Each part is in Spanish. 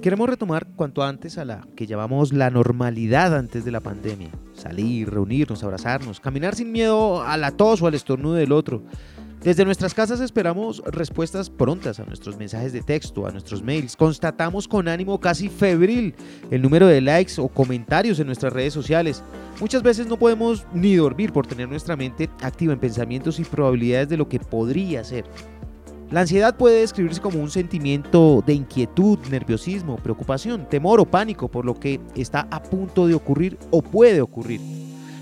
Queremos retomar cuanto antes a la que llamamos la normalidad antes de la pandemia. Salir, reunirnos, abrazarnos, caminar sin miedo a la tos o al estornudo del otro. Desde nuestras casas esperamos respuestas prontas a nuestros mensajes de texto, a nuestros mails. Constatamos con ánimo casi febril el número de likes o comentarios en nuestras redes sociales. Muchas veces no podemos ni dormir por tener nuestra mente activa en pensamientos y probabilidades de lo que podría ser. La ansiedad puede describirse como un sentimiento de inquietud, nerviosismo, preocupación, temor o pánico por lo que está a punto de ocurrir o puede ocurrir.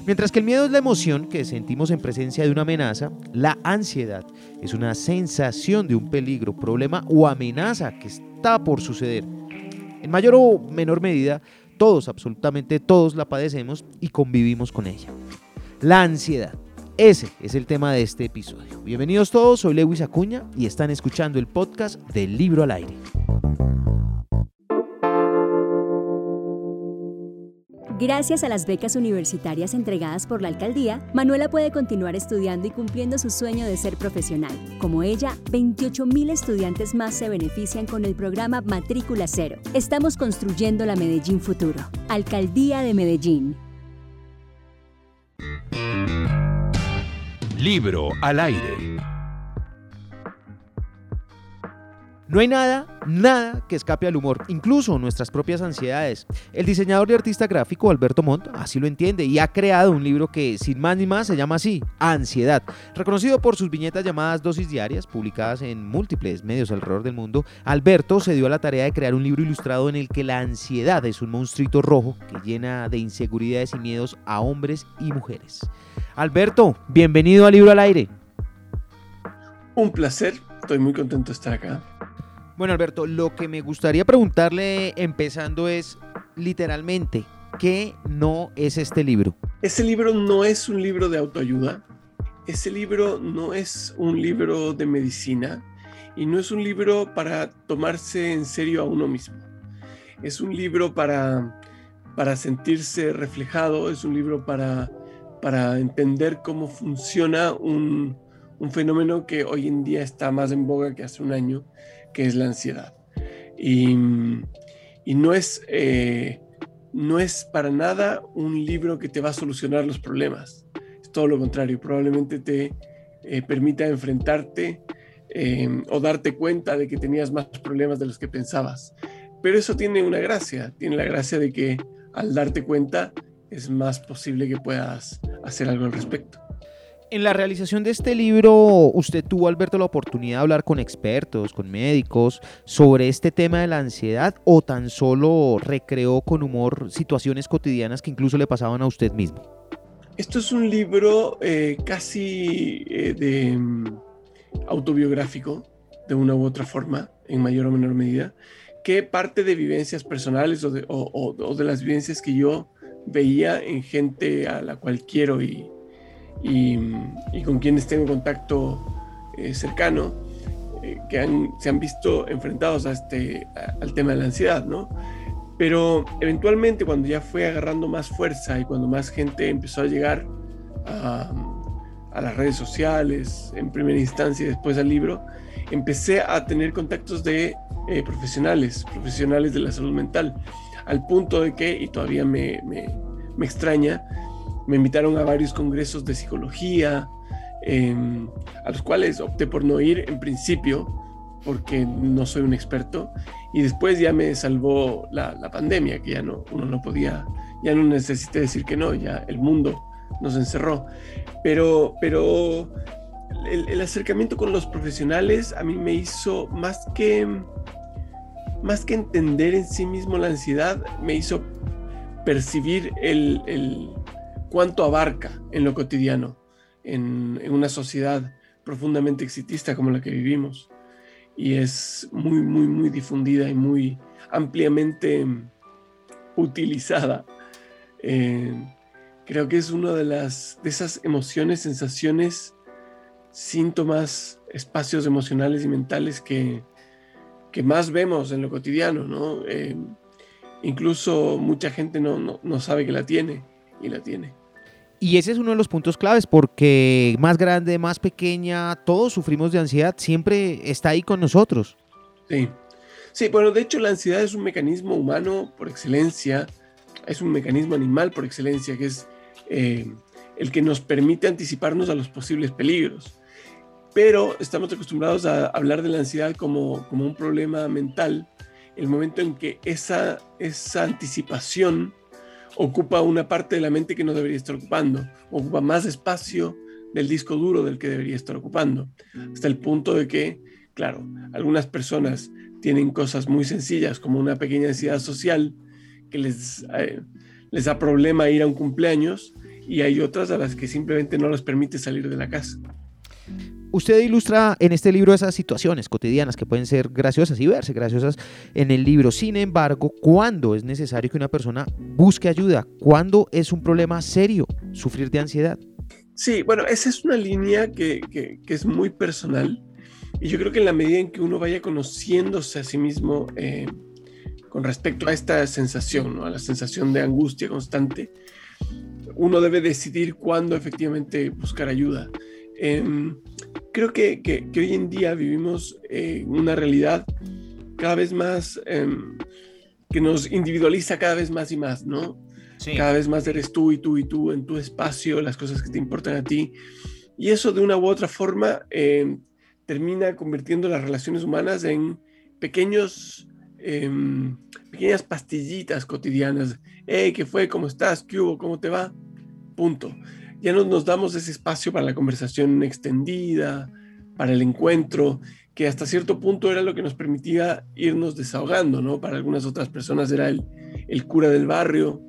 Mientras que el miedo es la emoción que sentimos en presencia de una amenaza, la ansiedad es una sensación de un peligro, problema o amenaza que está por suceder. En mayor o menor medida, todos, absolutamente todos la padecemos y convivimos con ella. La ansiedad ese es el tema de este episodio. Bienvenidos todos, soy Lewis Acuña y están escuchando el podcast del Libro al Aire. Gracias a las becas universitarias entregadas por la alcaldía, Manuela puede continuar estudiando y cumpliendo su sueño de ser profesional. Como ella, 28.000 estudiantes más se benefician con el programa Matrícula Cero. Estamos construyendo la Medellín Futuro. Alcaldía de Medellín. Libro al aire. No hay nada, nada que escape al humor, incluso nuestras propias ansiedades. El diseñador y artista gráfico Alberto Montt así lo entiende y ha creado un libro que, sin más ni más, se llama así, Ansiedad. Reconocido por sus viñetas llamadas Dosis Diarias, publicadas en múltiples medios alrededor del mundo, Alberto se dio a la tarea de crear un libro ilustrado en el que la ansiedad es un monstruito rojo que llena de inseguridades y miedos a hombres y mujeres. Alberto, bienvenido a Libro al Aire. Un placer, estoy muy contento de estar acá. Bueno, Alberto, lo que me gustaría preguntarle empezando es literalmente, ¿qué no es este libro? Ese libro no es un libro de autoayuda, ese libro no es un libro de medicina y no es un libro para tomarse en serio a uno mismo. Es un libro para, para sentirse reflejado, es un libro para para entender cómo funciona un, fenómeno que hoy en día está más en boga que hace un año, que es la ansiedad. Y, no, es, eh, no es para nada un libro que te va a solucionar los problemas. Es todo lo contrario, probablemente te eh, permita enfrentarte em, o darte cuenta de que tenías más problemas de los que pensabas. Pero eso tiene una gracia, tiene la gracia de que al darte cuenta es más posible que puedas hacer algo al respecto. En la realización de este libro, usted tuvo, Alberto, la oportunidad de hablar con expertos, con médicos, sobre este tema de la ansiedad o tan solo recreó con humor situaciones cotidianas que incluso le pasaban a usted mismo. Esto es un libro eh, casi eh, de mm, autobiográfico, de una u otra forma, en mayor o menor medida, que parte de vivencias personales o de, o de las vivencias que yo veía en gente a la cual quiero y, y, con quienes tengo contacto eh, cercano, eh, que han, se han visto enfrentados a este, al tema de la ansiedad, ¿no? Pero eventualmente cuando ya fue agarrando más fuerza y cuando más gente empezó a llegar a, a las redes sociales, en primera instancia y después al libro, empecé a tener contactos de eh, profesionales, profesionales de la salud mental al punto de que, y todavía me, extraña, me invitaron a varios congresos de psicología, em, a los cuales opté por no ir en principio, porque no soy un experto, y después ya me salvó la, pandemia, que ya no, uno no podía, ya no necesité decir que no, ya el mundo nos encerró. Pero, pero el acercamiento con los profesionales a mí me hizo más que más que entender en sí mismo la ansiedad, me hizo percibir el, cuánto abarca en lo cotidiano, en, una sociedad profundamente exitista como la que vivimos. Y es muy, muy, muy difundida y muy ampliamente utilizada. Eh, creo que es una de, las, de esas emociones, sensaciones, síntomas, espacios emocionales y mentales que, que más vemos en lo cotidiano, ¿no? Eh, incluso mucha gente no, no, sabe que la tiene y la tiene. Y ese es uno de los puntos claves porque más grande, más pequeña, todos sufrimos de ansiedad, siempre está ahí con nosotros. Sí, Sí, bueno, de hecho la ansiedad es un mecanismo humano por excelencia, es un mecanismo animal por excelencia, que es eh, el que nos permite anticiparnos a los posibles peligros. Pero estamos acostumbrados a hablar de la ansiedad como, como un problema mental, el momento en que esa, esa anticipación ocupa una parte de la mente que no debería estar ocupando, ocupa más espacio del disco duro del que debería estar ocupando, hasta el punto de que, claro, algunas personas tienen cosas muy sencillas como una pequeña ansiedad social que les, eh, les da problema ir a un cumpleaños y hay otras a las que simplemente no les permite salir de la casa. Usted ilustra en este libro esas situaciones cotidianas que pueden ser graciosas y verse graciosas en el libro. Sin embargo, ¿cuándo es necesario que una persona busque ayuda? ¿Cuándo es un problema serio sufrir de ansiedad? Sí, bueno, esa es una línea que, que, es muy personal y yo creo que en la medida en que uno vaya conociéndose a sí mismo eh, con respecto a esta sensación, ¿no? a la sensación de angustia constante, uno debe decidir cuándo efectivamente buscar ayuda. Em, creo que, que, hoy en día vivimos eh, una realidad cada vez más em, que nos individualiza cada vez más y más, ¿no? Cada vez más eres tú y tú y tú en tu espacio, las cosas que te importan a ti. Y eso de una u otra forma em, termina convirtiendo las relaciones humanas en pequeños, em, pequeñas pastillitas cotidianas. Hey, ¿qué fue? ¿Cómo estás? ¿Qué hubo? ¿Cómo te va? Punto. Ya no nos damos ese espacio para la conversación extendida, para el encuentro, que hasta cierto punto era lo que nos permitía irnos desahogando, ¿no? Para algunas otras personas era el, el cura del barrio,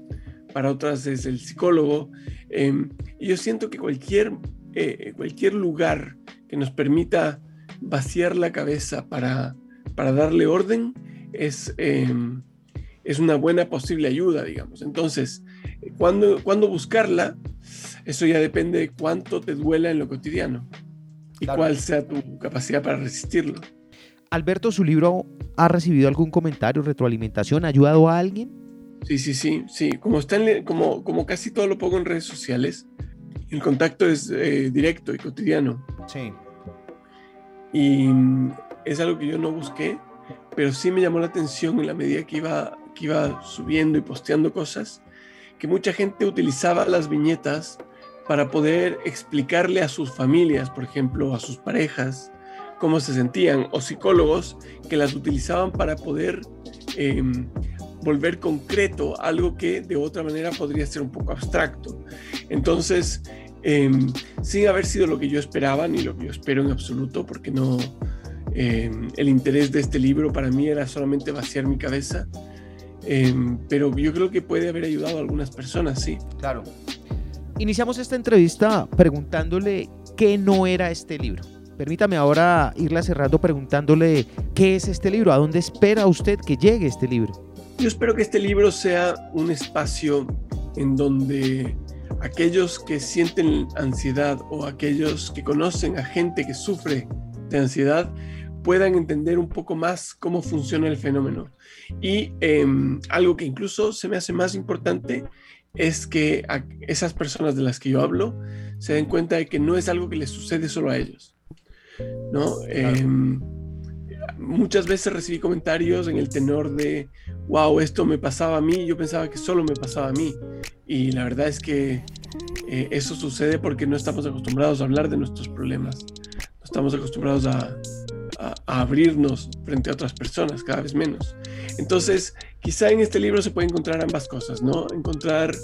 para otras es el psicólogo. Em, y yo siento que cualquier, eh, cualquier lugar que nos permita vaciar la cabeza para, para darle orden es, em, es una buena posible ayuda, digamos. Entonces, cuando, cuando buscarla, eso ya depende de cuánto te duela en lo cotidiano y cuál sea tu capacidad para resistirlo. Alberto, ¿su libro ha recibido algún comentario, retroalimentación? ¿Ha ayudado a alguien? Sí, sí, sí, sí. Como, está como, como casi todo lo pongo en redes sociales, el contacto es eh, directo y cotidiano. Sí. Y es algo que yo no busqué, pero sí me llamó la atención en la medida que iba, que iba subiendo y posteando cosas, que mucha gente utilizaba las viñetas para poder explicarle a sus familias, por ejemplo, a sus parejas, cómo se sentían, o psicólogos que las utilizaban para poder em, volver concreto algo que de otra manera podría ser un poco abstracto. Entonces, Em, sin haber sido lo que yo esperaba ni lo que yo espero en absoluto, porque no, em, el interés de este libro para mí era solamente vaciar mi cabeza, pero yo creo que puede haber ayudado a algunas personas, sí. Claro. Iniciamos esta entrevista preguntándole qué no era este libro. Permítame ahora irla cerrando preguntándole qué es este libro, a dónde espera usted que llegue este libro. Yo espero que este libro sea un espacio en donde aquellos que sienten ansiedad o aquellos que conocen a gente que sufre de ansiedad puedan entender un poco más cómo funciona el fenómeno. Y em, algo que incluso se me hace más importante es que esas personas de las que yo hablo se den cuenta de que no es algo que les sucede solo a ellos. ¿no? Em, muchas veces recibí comentarios en el tenor de, wow, esto me pasaba a mí, yo pensaba que solo me pasaba a mí. Y la verdad es que eh, eso sucede porque no estamos acostumbrados a hablar de nuestros problemas, no estamos acostumbrados a, abrirnos frente a otras personas, cada vez menos. Entonces, quizá en este libro se puede encontrar ambas cosas, ¿no? Encontrar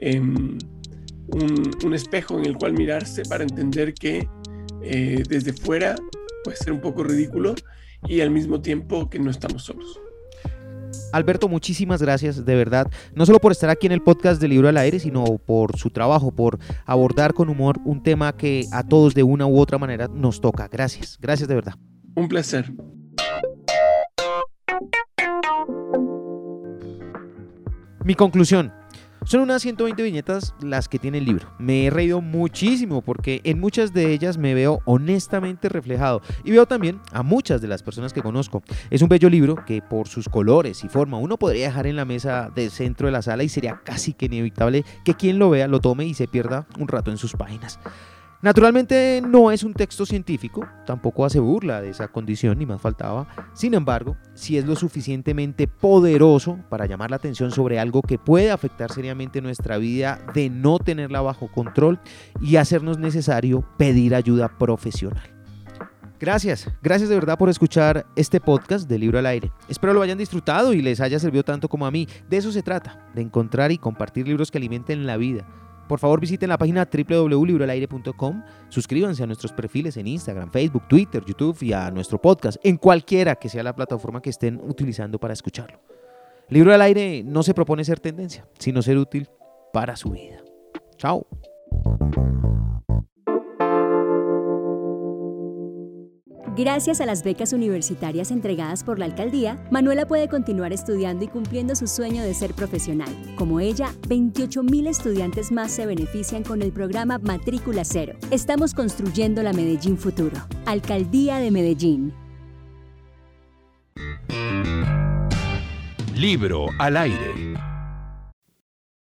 em, un, espejo en el cual mirarse para entender que eh, desde fuera puede ser un poco ridículo y al mismo tiempo que no estamos solos. Alberto, muchísimas gracias, de verdad, no solo por estar aquí en el podcast de Libro al Aire, sino por su trabajo, por abordar con humor un tema que a todos de una u otra manera nos toca. Gracias, gracias de verdad. Un placer. Mi conclusión, son unas 120 viñetas las que tiene el libro. Me he reído muchísimo porque en muchas de ellas me veo honestamente reflejado y veo también a muchas de las personas que conozco. Es un bello libro que por sus colores y forma uno podría dejar en la mesa del centro de la sala y sería casi que inevitable que quien lo vea lo tome y se pierda un rato en sus páginas. Naturalmente no es un texto científico, tampoco hace burla de esa condición, ni más faltaba. Sin embargo, sí es lo suficientemente poderoso para llamar la atención sobre algo que puede afectar seriamente nuestra vida de no tenerla bajo control y hacernos necesario pedir ayuda profesional. Gracias, gracias de verdad por escuchar este podcast de Libro al Aire. Espero lo hayan disfrutado y les haya servido tanto como a mí. De eso se trata, de encontrar y compartir libros que alimenten la vida por favor visiten la página www.libroalaire.com, suscríbanse a nuestros perfiles en Instagram, Facebook, Twitter, YouTube y a nuestro podcast, en cualquiera que sea la plataforma que estén utilizando para escucharlo. Libro al aire no se propone ser tendencia, sino ser útil para su vida. Chao. Gracias a las becas universitarias entregadas por la alcaldía, Manuela puede continuar estudiando y cumpliendo su sueño de ser profesional. Como ella, 28.000 estudiantes más se benefician con el programa Matrícula Cero. Estamos construyendo la Medellín Futuro. Alcaldía de Medellín. Libro al aire.